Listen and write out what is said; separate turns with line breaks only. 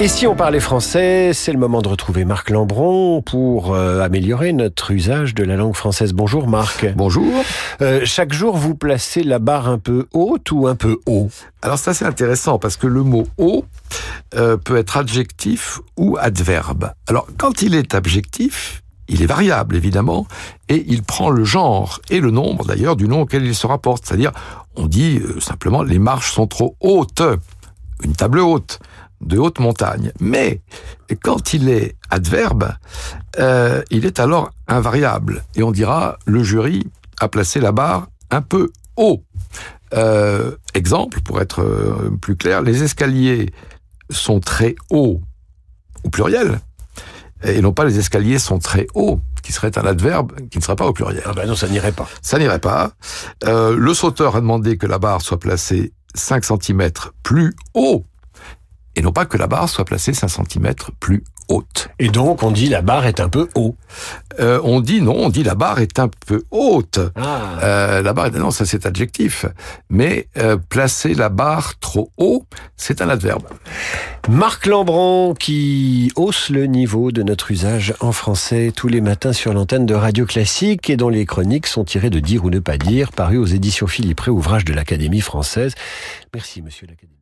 Et si on parlait français, c'est le moment de retrouver Marc Lambron pour euh, améliorer notre usage de la langue française. Bonjour Marc.
Bonjour.
Euh, chaque jour, vous placez la barre un peu haute ou un peu haut?
Alors ça c'est intéressant parce que le mot haut euh, peut être adjectif ou adverbe. Alors quand il est adjectif, il est variable évidemment et il prend le genre et le nombre d'ailleurs du nom auquel il se rapporte. C'est-à-dire on dit simplement les marches sont trop hautes, une table haute de haute montagne. Mais quand il est adverbe, euh, il est alors invariable. Et on dira, le jury a placé la barre un peu haut. Euh, exemple, pour être euh, plus clair, les escaliers sont très hauts, au pluriel, et non pas les escaliers sont très hauts, qui serait un adverbe qui ne serait pas au pluriel.
Ah ben non, ça n'irait pas.
Ça n'irait pas. Euh, le sauteur a demandé que la barre soit placée 5 cm plus haut et non pas que la barre soit placée 5 cm plus haute.
Et donc, on dit la barre est un peu haut.
Euh, on dit non, on dit la barre est un peu haute.
Ah.
Euh, la barre est non, ça c'est adjectif. Mais euh, placer la barre trop haut, c'est un adverbe.
Marc Lambron qui hausse le niveau de notre usage en français tous les matins sur l'antenne de Radio Classique et dont les chroniques sont tirées de Dire ou ne pas dire, paru aux éditions Philippe Ré, ouvrage de l'Académie française. Merci, monsieur l'Académie.